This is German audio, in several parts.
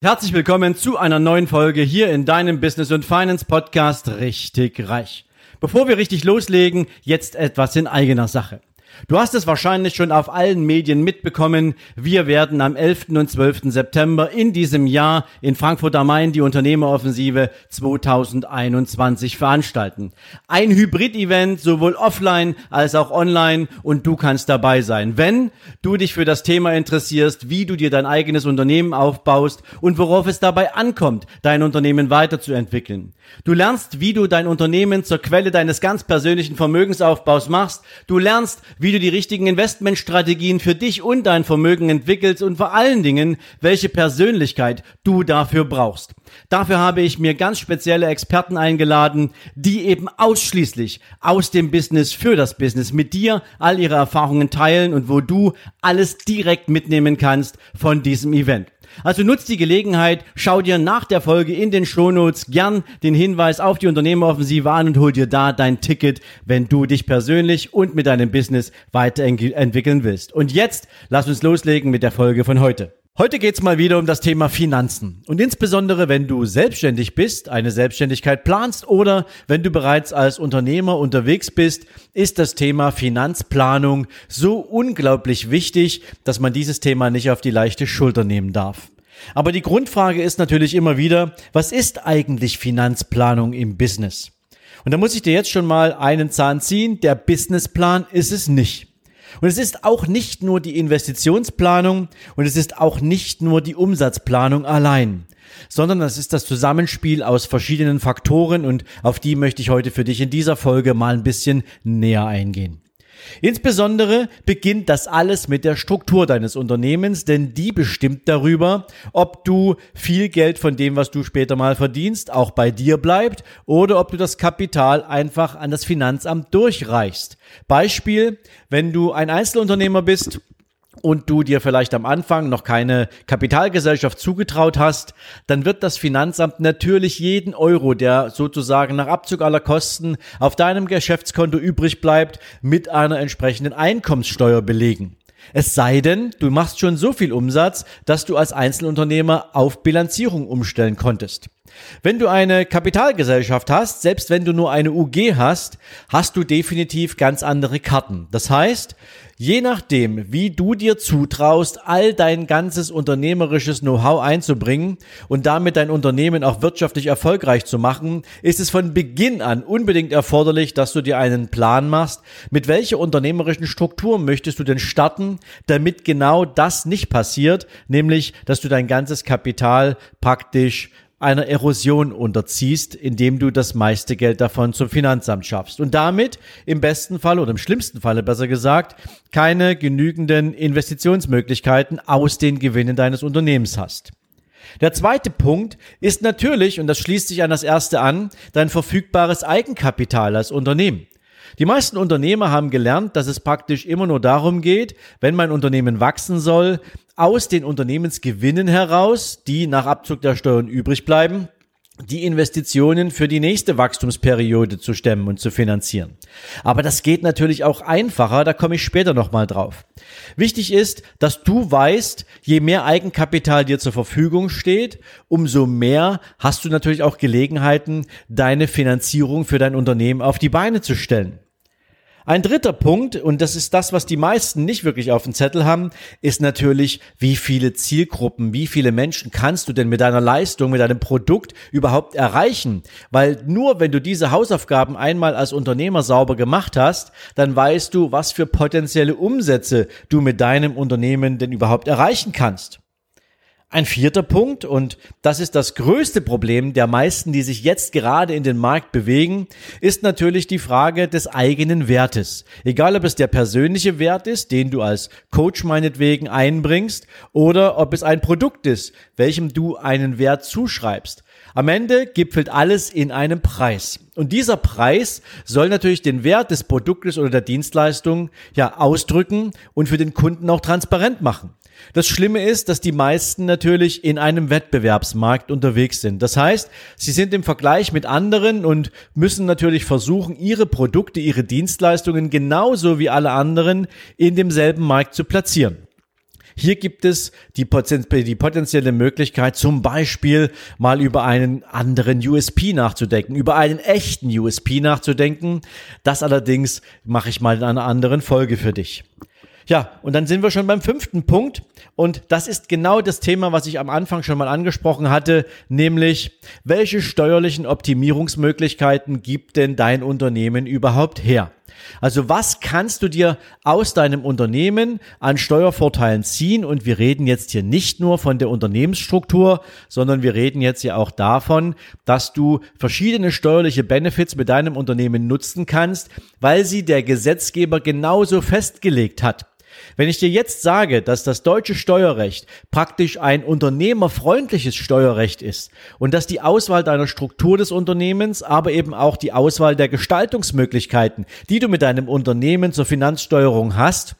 Herzlich willkommen zu einer neuen Folge hier in deinem Business und Finance Podcast Richtig Reich. Bevor wir richtig loslegen, jetzt etwas in eigener Sache. Du hast es wahrscheinlich schon auf allen Medien mitbekommen. Wir werden am 11. und 12. September in diesem Jahr in Frankfurt am Main die Unternehmeroffensive 2021 veranstalten. Ein Hybrid-Event, sowohl offline als auch online und du kannst dabei sein. Wenn du dich für das Thema interessierst, wie du dir dein eigenes Unternehmen aufbaust und worauf es dabei ankommt, dein Unternehmen weiterzuentwickeln. Du lernst, wie du dein Unternehmen zur Quelle deines ganz persönlichen Vermögensaufbaus machst. Du lernst, wie du die richtigen Investmentstrategien für dich und dein Vermögen entwickelst und vor allen Dingen, welche Persönlichkeit du dafür brauchst. Dafür habe ich mir ganz spezielle Experten eingeladen, die eben ausschließlich aus dem Business für das Business mit dir all ihre Erfahrungen teilen und wo du alles direkt mitnehmen kannst von diesem Event. Also nutzt die Gelegenheit, schau dir nach der Folge in den Shownotes gern den Hinweis auf die Unternehmeroffensive an und hol dir da dein Ticket, wenn du dich persönlich und mit deinem Business weiterentwickeln willst. Und jetzt lass uns loslegen mit der Folge von heute. Heute geht's mal wieder um das Thema Finanzen. Und insbesondere, wenn du selbstständig bist, eine Selbstständigkeit planst oder wenn du bereits als Unternehmer unterwegs bist, ist das Thema Finanzplanung so unglaublich wichtig, dass man dieses Thema nicht auf die leichte Schulter nehmen darf. Aber die Grundfrage ist natürlich immer wieder, was ist eigentlich Finanzplanung im Business? Und da muss ich dir jetzt schon mal einen Zahn ziehen, der Businessplan ist es nicht. Und es ist auch nicht nur die Investitionsplanung und es ist auch nicht nur die Umsatzplanung allein, sondern es ist das Zusammenspiel aus verschiedenen Faktoren und auf die möchte ich heute für dich in dieser Folge mal ein bisschen näher eingehen. Insbesondere beginnt das alles mit der Struktur deines Unternehmens, denn die bestimmt darüber, ob du viel Geld von dem, was du später mal verdienst, auch bei dir bleibt oder ob du das Kapital einfach an das Finanzamt durchreichst. Beispiel, wenn du ein Einzelunternehmer bist, und du dir vielleicht am Anfang noch keine Kapitalgesellschaft zugetraut hast, dann wird das Finanzamt natürlich jeden Euro, der sozusagen nach Abzug aller Kosten auf deinem Geschäftskonto übrig bleibt, mit einer entsprechenden Einkommenssteuer belegen. Es sei denn, du machst schon so viel Umsatz, dass du als Einzelunternehmer auf Bilanzierung umstellen konntest. Wenn du eine Kapitalgesellschaft hast, selbst wenn du nur eine UG hast, hast du definitiv ganz andere Karten. Das heißt, je nachdem, wie du dir zutraust, all dein ganzes unternehmerisches Know-how einzubringen und damit dein Unternehmen auch wirtschaftlich erfolgreich zu machen, ist es von Beginn an unbedingt erforderlich, dass du dir einen Plan machst, mit welcher unternehmerischen Struktur möchtest du denn starten, damit genau das nicht passiert, nämlich, dass du dein ganzes Kapital praktisch einer Erosion unterziehst, indem du das meiste Geld davon zum Finanzamt schaffst und damit im besten Fall oder im schlimmsten Falle besser gesagt keine genügenden Investitionsmöglichkeiten aus den Gewinnen deines Unternehmens hast. Der zweite Punkt ist natürlich, und das schließt sich an das erste an, dein verfügbares Eigenkapital als Unternehmen. Die meisten Unternehmer haben gelernt, dass es praktisch immer nur darum geht, wenn mein Unternehmen wachsen soll, aus den Unternehmensgewinnen heraus, die nach Abzug der Steuern übrig bleiben, die Investitionen für die nächste Wachstumsperiode zu stemmen und zu finanzieren. Aber das geht natürlich auch einfacher, da komme ich später nochmal drauf. Wichtig ist, dass du weißt, je mehr Eigenkapital dir zur Verfügung steht, umso mehr hast du natürlich auch Gelegenheiten, deine Finanzierung für dein Unternehmen auf die Beine zu stellen. Ein dritter Punkt, und das ist das, was die meisten nicht wirklich auf dem Zettel haben, ist natürlich, wie viele Zielgruppen, wie viele Menschen kannst du denn mit deiner Leistung, mit deinem Produkt überhaupt erreichen? Weil nur wenn du diese Hausaufgaben einmal als Unternehmer sauber gemacht hast, dann weißt du, was für potenzielle Umsätze du mit deinem Unternehmen denn überhaupt erreichen kannst. Ein vierter Punkt, und das ist das größte Problem der meisten, die sich jetzt gerade in den Markt bewegen, ist natürlich die Frage des eigenen Wertes. Egal ob es der persönliche Wert ist, den du als Coach meinetwegen einbringst, oder ob es ein Produkt ist, welchem du einen Wert zuschreibst. Am Ende gipfelt alles in einem Preis. Und dieser Preis soll natürlich den Wert des Produktes oder der Dienstleistung ja ausdrücken und für den Kunden auch transparent machen. Das Schlimme ist, dass die meisten natürlich in einem Wettbewerbsmarkt unterwegs sind. Das heißt, sie sind im Vergleich mit anderen und müssen natürlich versuchen, ihre Produkte, ihre Dienstleistungen genauso wie alle anderen in demselben Markt zu platzieren. Hier gibt es die, die potenzielle Möglichkeit, zum Beispiel mal über einen anderen USP nachzudenken, über einen echten USP nachzudenken. Das allerdings mache ich mal in einer anderen Folge für dich. Ja, und dann sind wir schon beim fünften Punkt. Und das ist genau das Thema, was ich am Anfang schon mal angesprochen hatte, nämlich welche steuerlichen Optimierungsmöglichkeiten gibt denn dein Unternehmen überhaupt her? Also was kannst du dir aus deinem Unternehmen an Steuervorteilen ziehen? Und wir reden jetzt hier nicht nur von der Unternehmensstruktur, sondern wir reden jetzt ja auch davon, dass du verschiedene steuerliche Benefits mit deinem Unternehmen nutzen kannst, weil sie der Gesetzgeber genauso festgelegt hat. Wenn ich dir jetzt sage, dass das deutsche Steuerrecht praktisch ein unternehmerfreundliches Steuerrecht ist und dass die Auswahl deiner Struktur des Unternehmens, aber eben auch die Auswahl der Gestaltungsmöglichkeiten, die du mit deinem Unternehmen zur Finanzsteuerung hast,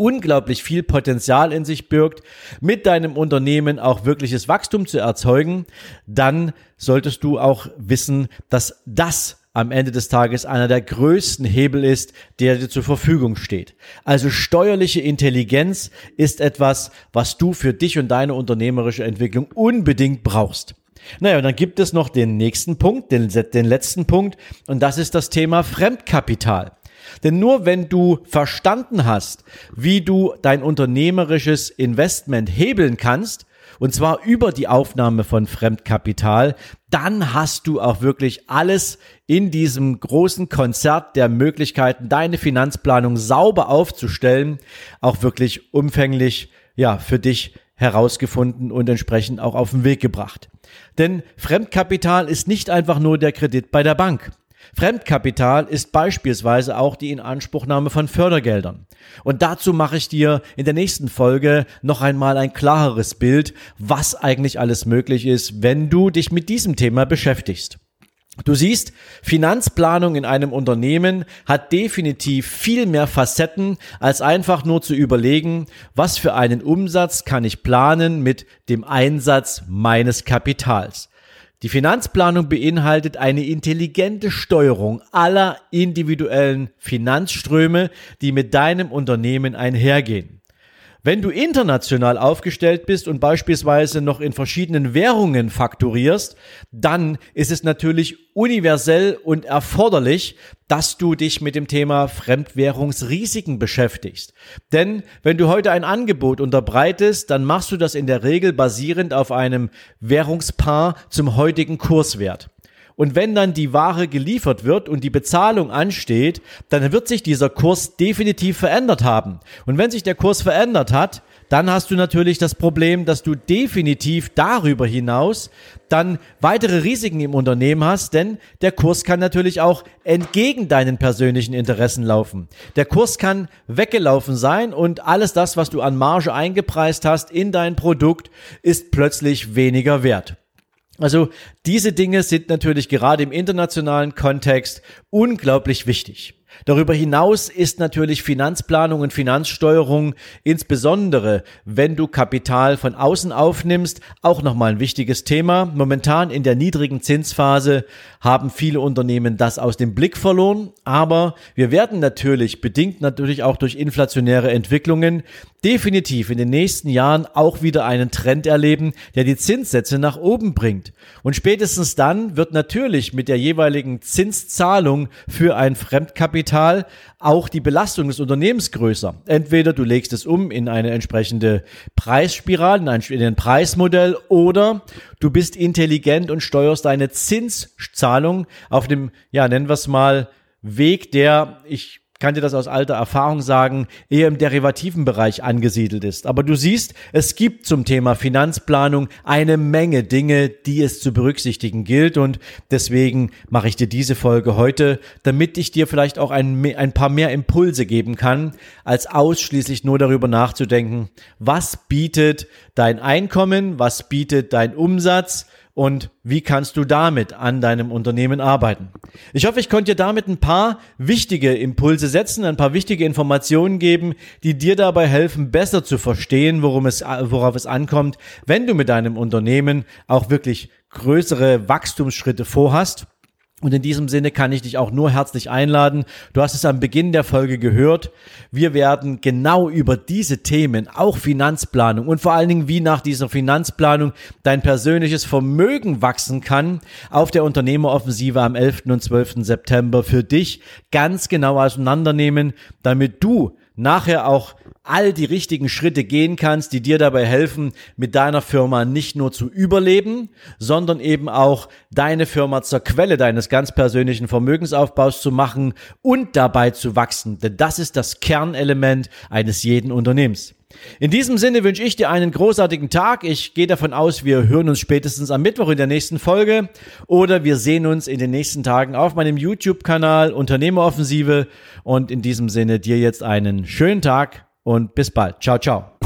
unglaublich viel Potenzial in sich birgt, mit deinem Unternehmen auch wirkliches Wachstum zu erzeugen, dann solltest du auch wissen, dass das am Ende des Tages einer der größten Hebel ist, der dir zur Verfügung steht. Also steuerliche Intelligenz ist etwas, was du für dich und deine unternehmerische Entwicklung unbedingt brauchst. Naja, und dann gibt es noch den nächsten Punkt, den, den letzten Punkt, und das ist das Thema Fremdkapital. Denn nur wenn du verstanden hast, wie du dein unternehmerisches Investment hebeln kannst, und zwar über die Aufnahme von Fremdkapital, dann hast du auch wirklich alles in diesem großen Konzert der Möglichkeiten, deine Finanzplanung sauber aufzustellen, auch wirklich umfänglich, ja, für dich herausgefunden und entsprechend auch auf den Weg gebracht. Denn Fremdkapital ist nicht einfach nur der Kredit bei der Bank. Fremdkapital ist beispielsweise auch die Inanspruchnahme von Fördergeldern. Und dazu mache ich dir in der nächsten Folge noch einmal ein klareres Bild, was eigentlich alles möglich ist, wenn du dich mit diesem Thema beschäftigst. Du siehst, Finanzplanung in einem Unternehmen hat definitiv viel mehr Facetten, als einfach nur zu überlegen, was für einen Umsatz kann ich planen mit dem Einsatz meines Kapitals. Die Finanzplanung beinhaltet eine intelligente Steuerung aller individuellen Finanzströme, die mit deinem Unternehmen einhergehen. Wenn du international aufgestellt bist und beispielsweise noch in verschiedenen Währungen fakturierst, dann ist es natürlich universell und erforderlich, dass du dich mit dem Thema Fremdwährungsrisiken beschäftigst. Denn wenn du heute ein Angebot unterbreitest, dann machst du das in der Regel basierend auf einem Währungspaar zum heutigen Kurswert. Und wenn dann die Ware geliefert wird und die Bezahlung ansteht, dann wird sich dieser Kurs definitiv verändert haben. Und wenn sich der Kurs verändert hat, dann hast du natürlich das Problem, dass du definitiv darüber hinaus dann weitere Risiken im Unternehmen hast, denn der Kurs kann natürlich auch entgegen deinen persönlichen Interessen laufen. Der Kurs kann weggelaufen sein und alles das, was du an Marge eingepreist hast in dein Produkt, ist plötzlich weniger wert. Also diese Dinge sind natürlich gerade im internationalen Kontext unglaublich wichtig. Darüber hinaus ist natürlich Finanzplanung und Finanzsteuerung, insbesondere wenn du Kapital von außen aufnimmst, auch nochmal ein wichtiges Thema. Momentan in der niedrigen Zinsphase haben viele Unternehmen das aus dem Blick verloren, aber wir werden natürlich, bedingt natürlich auch durch inflationäre Entwicklungen, definitiv in den nächsten Jahren auch wieder einen Trend erleben, der die Zinssätze nach oben bringt. Und spätestens dann wird natürlich mit der jeweiligen Zinszahlung für ein Fremdkapital auch die Belastung des Unternehmens größer. Entweder du legst es um in eine entsprechende Preisspirale, in ein, in ein Preismodell oder du bist intelligent und steuerst deine Zinszahlung auf dem, ja, nennen wir es mal, Weg, der, ich kann dir das aus alter Erfahrung sagen, eher im derivativen Bereich angesiedelt ist. Aber du siehst, es gibt zum Thema Finanzplanung eine Menge Dinge, die es zu berücksichtigen gilt. Und deswegen mache ich dir diese Folge heute, damit ich dir vielleicht auch ein, ein paar mehr Impulse geben kann, als ausschließlich nur darüber nachzudenken, was bietet dein Einkommen, was bietet dein Umsatz, und wie kannst du damit an deinem Unternehmen arbeiten. Ich hoffe, ich konnte dir damit ein paar wichtige Impulse setzen, ein paar wichtige Informationen geben, die dir dabei helfen, besser zu verstehen, worum es, worauf es ankommt, wenn du mit deinem Unternehmen auch wirklich größere Wachstumsschritte vorhast Und in diesem Sinne kann ich dich auch nur herzlich einladen. Du hast es am Beginn der Folge gehört. Wir werden genau über diese Themen, auch Finanzplanung und vor allen Dingen, wie nach dieser Finanzplanung dein persönliches Vermögen wachsen kann, auf der Unternehmeroffensive am 11. und 12. September für dich ganz genau auseinandernehmen, damit du nachher auch all die richtigen Schritte gehen kannst, die dir dabei helfen, mit deiner Firma nicht nur zu überleben, sondern eben auch deine Firma zur Quelle deines ganz persönlichen Vermögensaufbaus zu machen und dabei zu wachsen. Denn das ist das Kernelement eines jeden Unternehmens. In diesem Sinne wünsche ich dir einen großartigen Tag. Ich gehe davon aus, wir hören uns spätestens am Mittwoch in der nächsten Folge oder wir sehen uns in den nächsten Tagen auf meinem YouTube-Kanal Unternehmeroffensive. Und in diesem Sinne dir jetzt einen schönen Tag und bis bald. Ciao, ciao.